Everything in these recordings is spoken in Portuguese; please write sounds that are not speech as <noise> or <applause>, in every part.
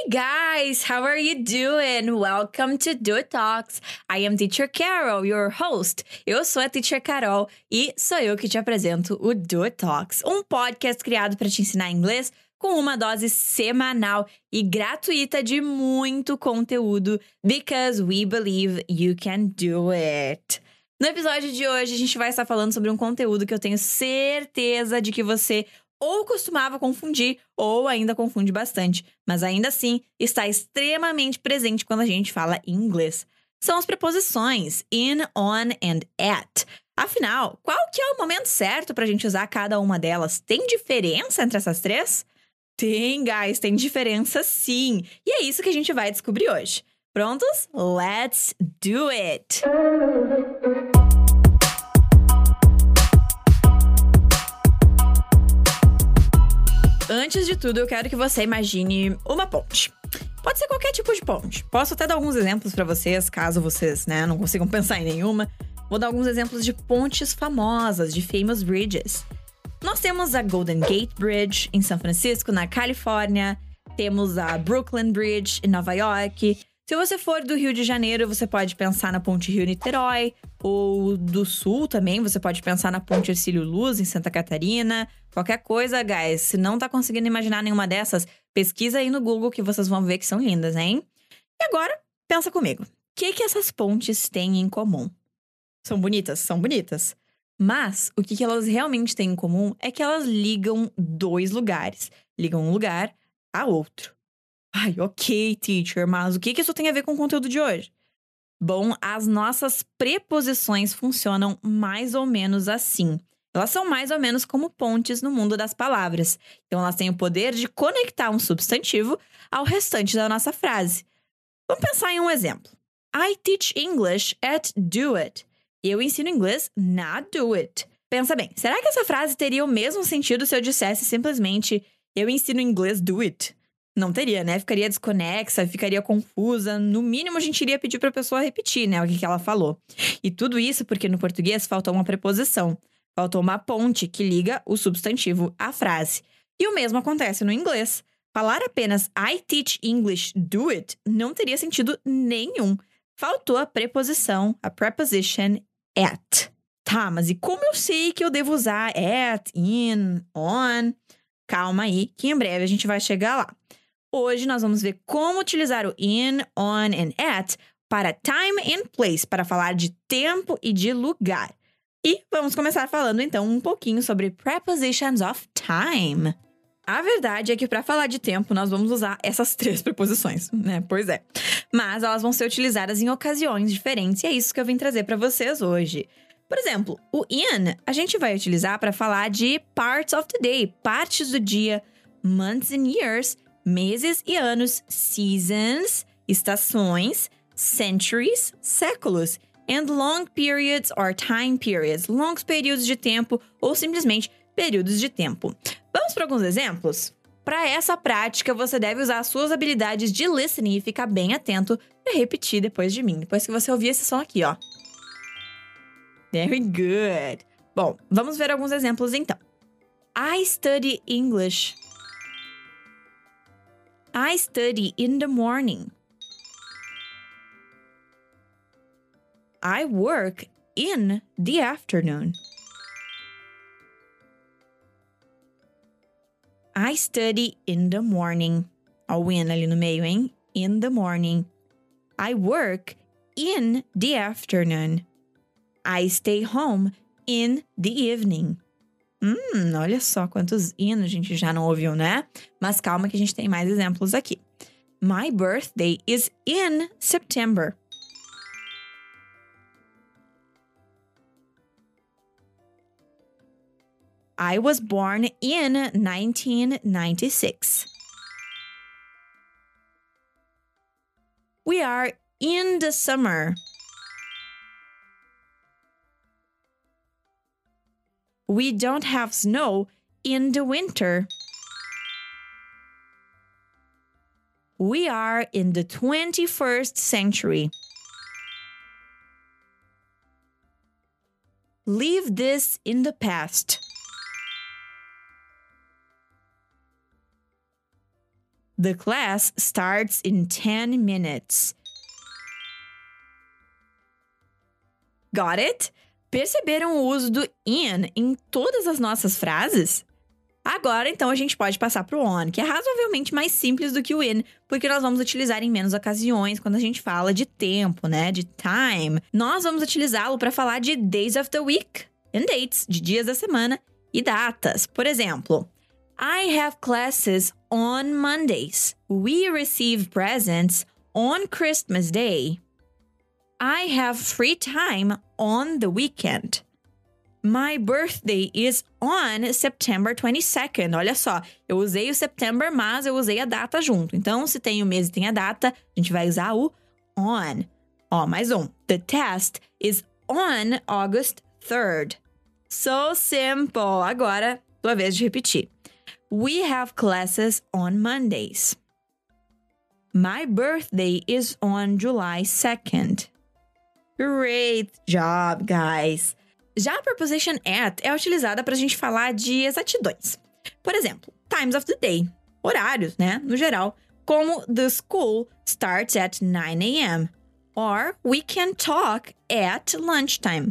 Hey guys, how are you doing? Welcome to Do Talks. I am Teacher Carol, your host. Eu sou a Teacher Carol e sou eu que te apresento o Do Talks, um podcast criado para te ensinar inglês com uma dose semanal e gratuita de muito conteúdo, because we believe you can do it. No episódio de hoje, a gente vai estar falando sobre um conteúdo que eu tenho certeza de que você ou costumava confundir ou ainda confunde bastante, mas ainda assim está extremamente presente quando a gente fala inglês. São as preposições in, on and at. Afinal, qual que é o momento certo para a gente usar cada uma delas? Tem diferença entre essas três? Tem, guys, tem diferença sim. E é isso que a gente vai descobrir hoje. Prontos? Let's do it! Antes de tudo, eu quero que você imagine uma ponte. Pode ser qualquer tipo de ponte. Posso até dar alguns exemplos para vocês, caso vocês, né, não consigam <laughs> pensar em nenhuma. Vou dar alguns exemplos de pontes famosas, de famous bridges. Nós temos a Golden Gate Bridge em São Francisco, na Califórnia. Temos a Brooklyn Bridge em Nova York. Se você for do Rio de Janeiro, você pode pensar na Ponte Rio-Niterói, ou do Sul também, você pode pensar na Ponte Ercílio Luz, em Santa Catarina. Qualquer coisa, guys, se não tá conseguindo imaginar nenhuma dessas, pesquisa aí no Google que vocês vão ver que são lindas, hein? E agora, pensa comigo. O que, que essas pontes têm em comum? São bonitas? São bonitas. Mas o que, que elas realmente têm em comum é que elas ligam dois lugares. Ligam um lugar a outro. Ai, ok, teacher, mas o que, que isso tem a ver com o conteúdo de hoje? Bom, as nossas preposições funcionam mais ou menos assim. Elas são mais ou menos como pontes no mundo das palavras. Então, elas têm o poder de conectar um substantivo ao restante da nossa frase. Vamos pensar em um exemplo. I teach English at do it. Eu ensino inglês na do it. Pensa bem, será que essa frase teria o mesmo sentido se eu dissesse simplesmente eu ensino inglês do it? Não teria, né? Ficaria desconexa, ficaria confusa. No mínimo, a gente iria pedir para a pessoa repetir, né, o que, que ela falou. E tudo isso porque no português faltou uma preposição. Faltou uma ponte que liga o substantivo à frase. E o mesmo acontece no inglês. Falar apenas I teach English, do it não teria sentido nenhum. Faltou a preposição, a preposition at. Tá, mas e como eu sei que eu devo usar at, in, on? Calma aí, que em breve a gente vai chegar lá. Hoje nós vamos ver como utilizar o in, on and at para time and place, para falar de tempo e de lugar. E vamos começar falando então um pouquinho sobre prepositions of time. A verdade é que para falar de tempo nós vamos usar essas <laughs> três preposições, né? Pois é. Mas elas vão ser utilizadas em ocasiões diferentes e é isso que eu vim trazer para vocês hoje. Por exemplo, o in a gente vai utilizar para falar de parts of the day, partes do dia, months and years meses e anos, seasons, estações, centuries, séculos, and long periods or time periods, longos períodos de tempo ou simplesmente períodos de tempo. Vamos para alguns exemplos? Para essa prática, você deve usar suas habilidades de listening e ficar bem atento para repetir depois de mim, depois que você ouvir esse som aqui, ó. Very good. Bom, vamos ver alguns exemplos então. I study English I study in the morning. I work in the afternoon. I study in the morning. Ó o ali no meio, hein? In the morning. I work in the afternoon. I stay home in the evening. Hum, olha só quantos hinos a gente já não ouviu, né? Mas calma que a gente tem mais exemplos aqui. My birthday is in September. I was born in 1996. We are in the summer. We don't have snow in the winter. We are in the 21st century. Leave this in the past. The class starts in 10 minutes. Got it? Perceberam o uso do in em todas as nossas frases? Agora, então, a gente pode passar para o on, que é razoavelmente mais simples do que o in, porque nós vamos utilizar em menos ocasiões quando a gente fala de tempo, né? De time. Nós vamos utilizá-lo para falar de days of the week and dates, de dias da semana e datas. Por exemplo, I have classes on Mondays. We receive presents on Christmas Day. I have free time on the weekend. My birthday is on September 22nd. Olha só, eu usei o September, mas eu usei a data junto. Então, se tem o mês e tem a data, a gente vai usar o on. Ó, mais um. The test is on August 3rd. So simple. Agora, tua vez de repetir. We have classes on Mondays. My birthday is on July 2nd. Great job, guys! Já a preposition at é utilizada para a gente falar de exatidões. Por exemplo, times of the day, horários, né, no geral, como the school starts at 9 a.m. or we can talk at lunchtime.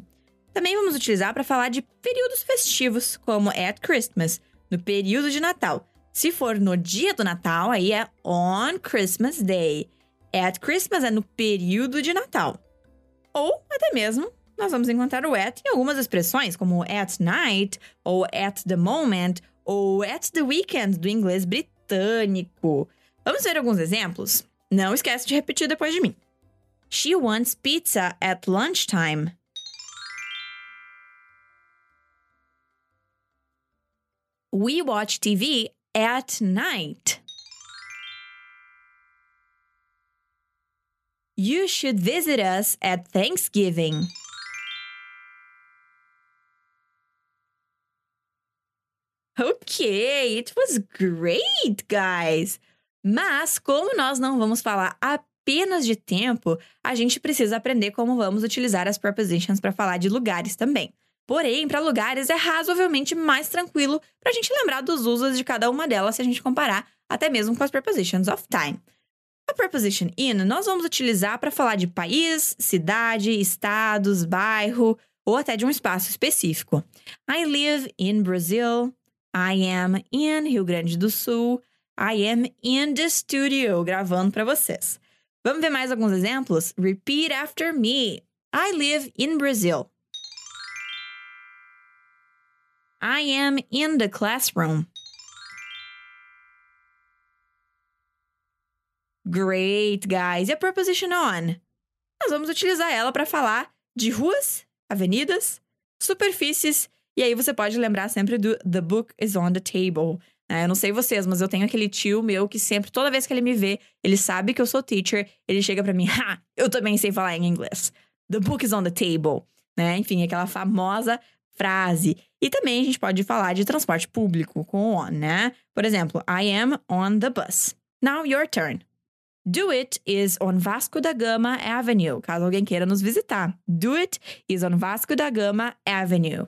Também vamos utilizar para falar de períodos festivos, como at Christmas, no período de Natal. Se for no dia do Natal, aí é on Christmas Day. At Christmas é no período de Natal. Ou até mesmo nós vamos encontrar o at em algumas expressões, como at night, ou at the moment, ou at the weekend, do inglês britânico. Vamos ver alguns exemplos? Não esquece de repetir depois de mim. She wants pizza at lunchtime. We watch TV at night. You should visit us at Thanksgiving. Ok, it was great, guys! Mas, como nós não vamos falar apenas de tempo, a gente precisa aprender como vamos utilizar as prepositions para falar de lugares também. Porém, para lugares é razoavelmente mais tranquilo para a gente lembrar dos usos de cada uma delas se a gente comparar até mesmo com as prepositions of time. A preposition in nós vamos utilizar para falar de país, cidade, estados, bairro ou até de um espaço específico. I live in Brazil. I am in Rio Grande do Sul. I am in the studio, gravando para vocês. Vamos ver mais alguns exemplos? Repeat after me. I live in Brazil. I am in the classroom. Great, guys. E a preposition on? Nós vamos utilizar ela para falar de ruas, avenidas, superfícies e aí você pode lembrar sempre do The book is on the table. É, eu não sei vocês, mas eu tenho aquele tio meu que sempre, toda vez que ele me vê, ele sabe que eu sou teacher, ele chega para mim, ha, eu também sei falar em inglês. The book is on the table. Né? Enfim, aquela famosa frase. E também a gente pode falar de transporte público com on, né? Por exemplo, I am on the bus. Now your turn. Do It is on Vasco da Gama Avenue, caso alguém queira nos visitar. Do It is on Vasco da Gama Avenue.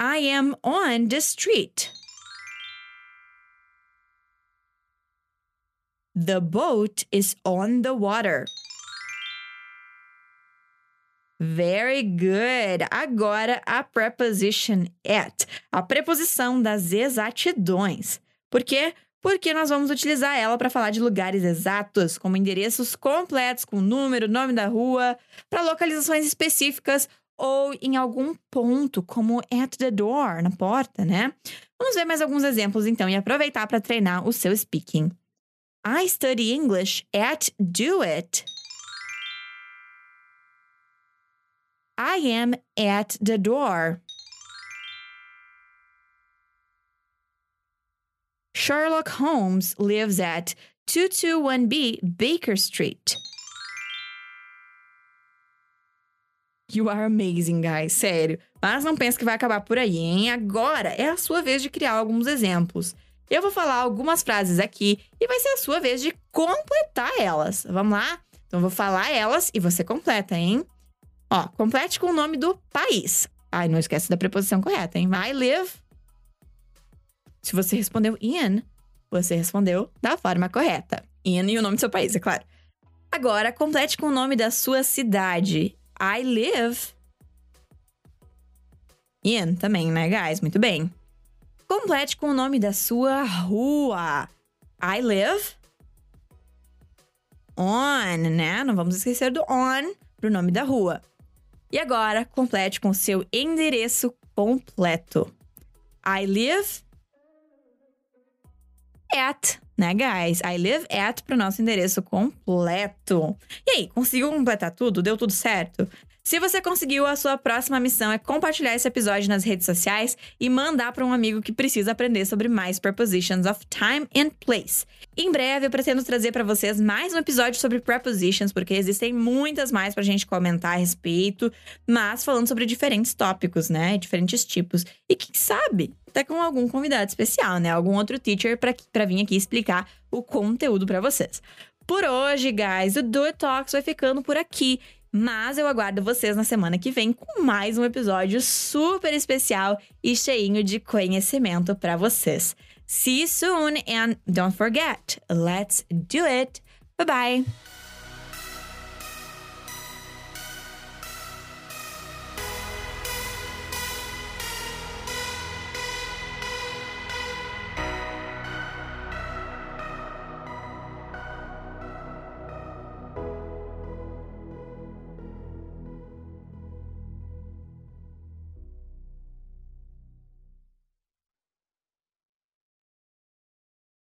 I am on the street. The boat is on the water. Very good. Agora a preposition at, a preposição das exatidões. Por quê? Porque nós vamos utilizar ela para falar de lugares exatos, como endereços completos com número, nome da rua, para localizações específicas ou em algum ponto, como at the door, na porta, né? Vamos ver mais alguns exemplos então e aproveitar para treinar o seu speaking. I study English at Do It. I am at the door. Sherlock Holmes lives at 221B Baker Street. You are amazing, guys. Sério. Mas não pense que vai acabar por aí, hein? Agora é a sua vez de criar alguns exemplos. Eu vou falar algumas frases aqui e vai ser a sua vez de completar elas. Vamos lá? Então, vou falar elas e você completa, hein? Ó, complete com o nome do país. Ai, não esquece da preposição correta, hein? I live. Se você respondeu Ian, você respondeu da forma correta. Ian e o nome do seu país, é claro. Agora, complete com o nome da sua cidade. I live. Ian também, né, guys? Muito bem. Complete com o nome da sua rua. I live on, né? Não vamos esquecer do on pro nome da rua. E agora, complete com o seu endereço completo. I live at, né, guys? I live at pro nosso endereço completo. E aí, conseguiu completar tudo? Deu tudo certo? Se você conseguiu, a sua próxima missão é compartilhar esse episódio nas redes sociais e mandar para um amigo que precisa aprender sobre mais prepositions of time and place. Em breve, eu pretendo trazer para vocês mais um episódio sobre prepositions, porque existem muitas mais pra gente comentar a respeito, mas falando sobre diferentes tópicos, né? Diferentes tipos. E quem sabe, até com algum convidado especial, né? Algum outro teacher para vir aqui explicar o conteúdo para vocês. Por hoje, guys, o Do Talks vai ficando por aqui. Mas eu aguardo vocês na semana que vem com mais um episódio super especial e cheinho de conhecimento para vocês. See you soon and don't forget, let's do it. Bye bye.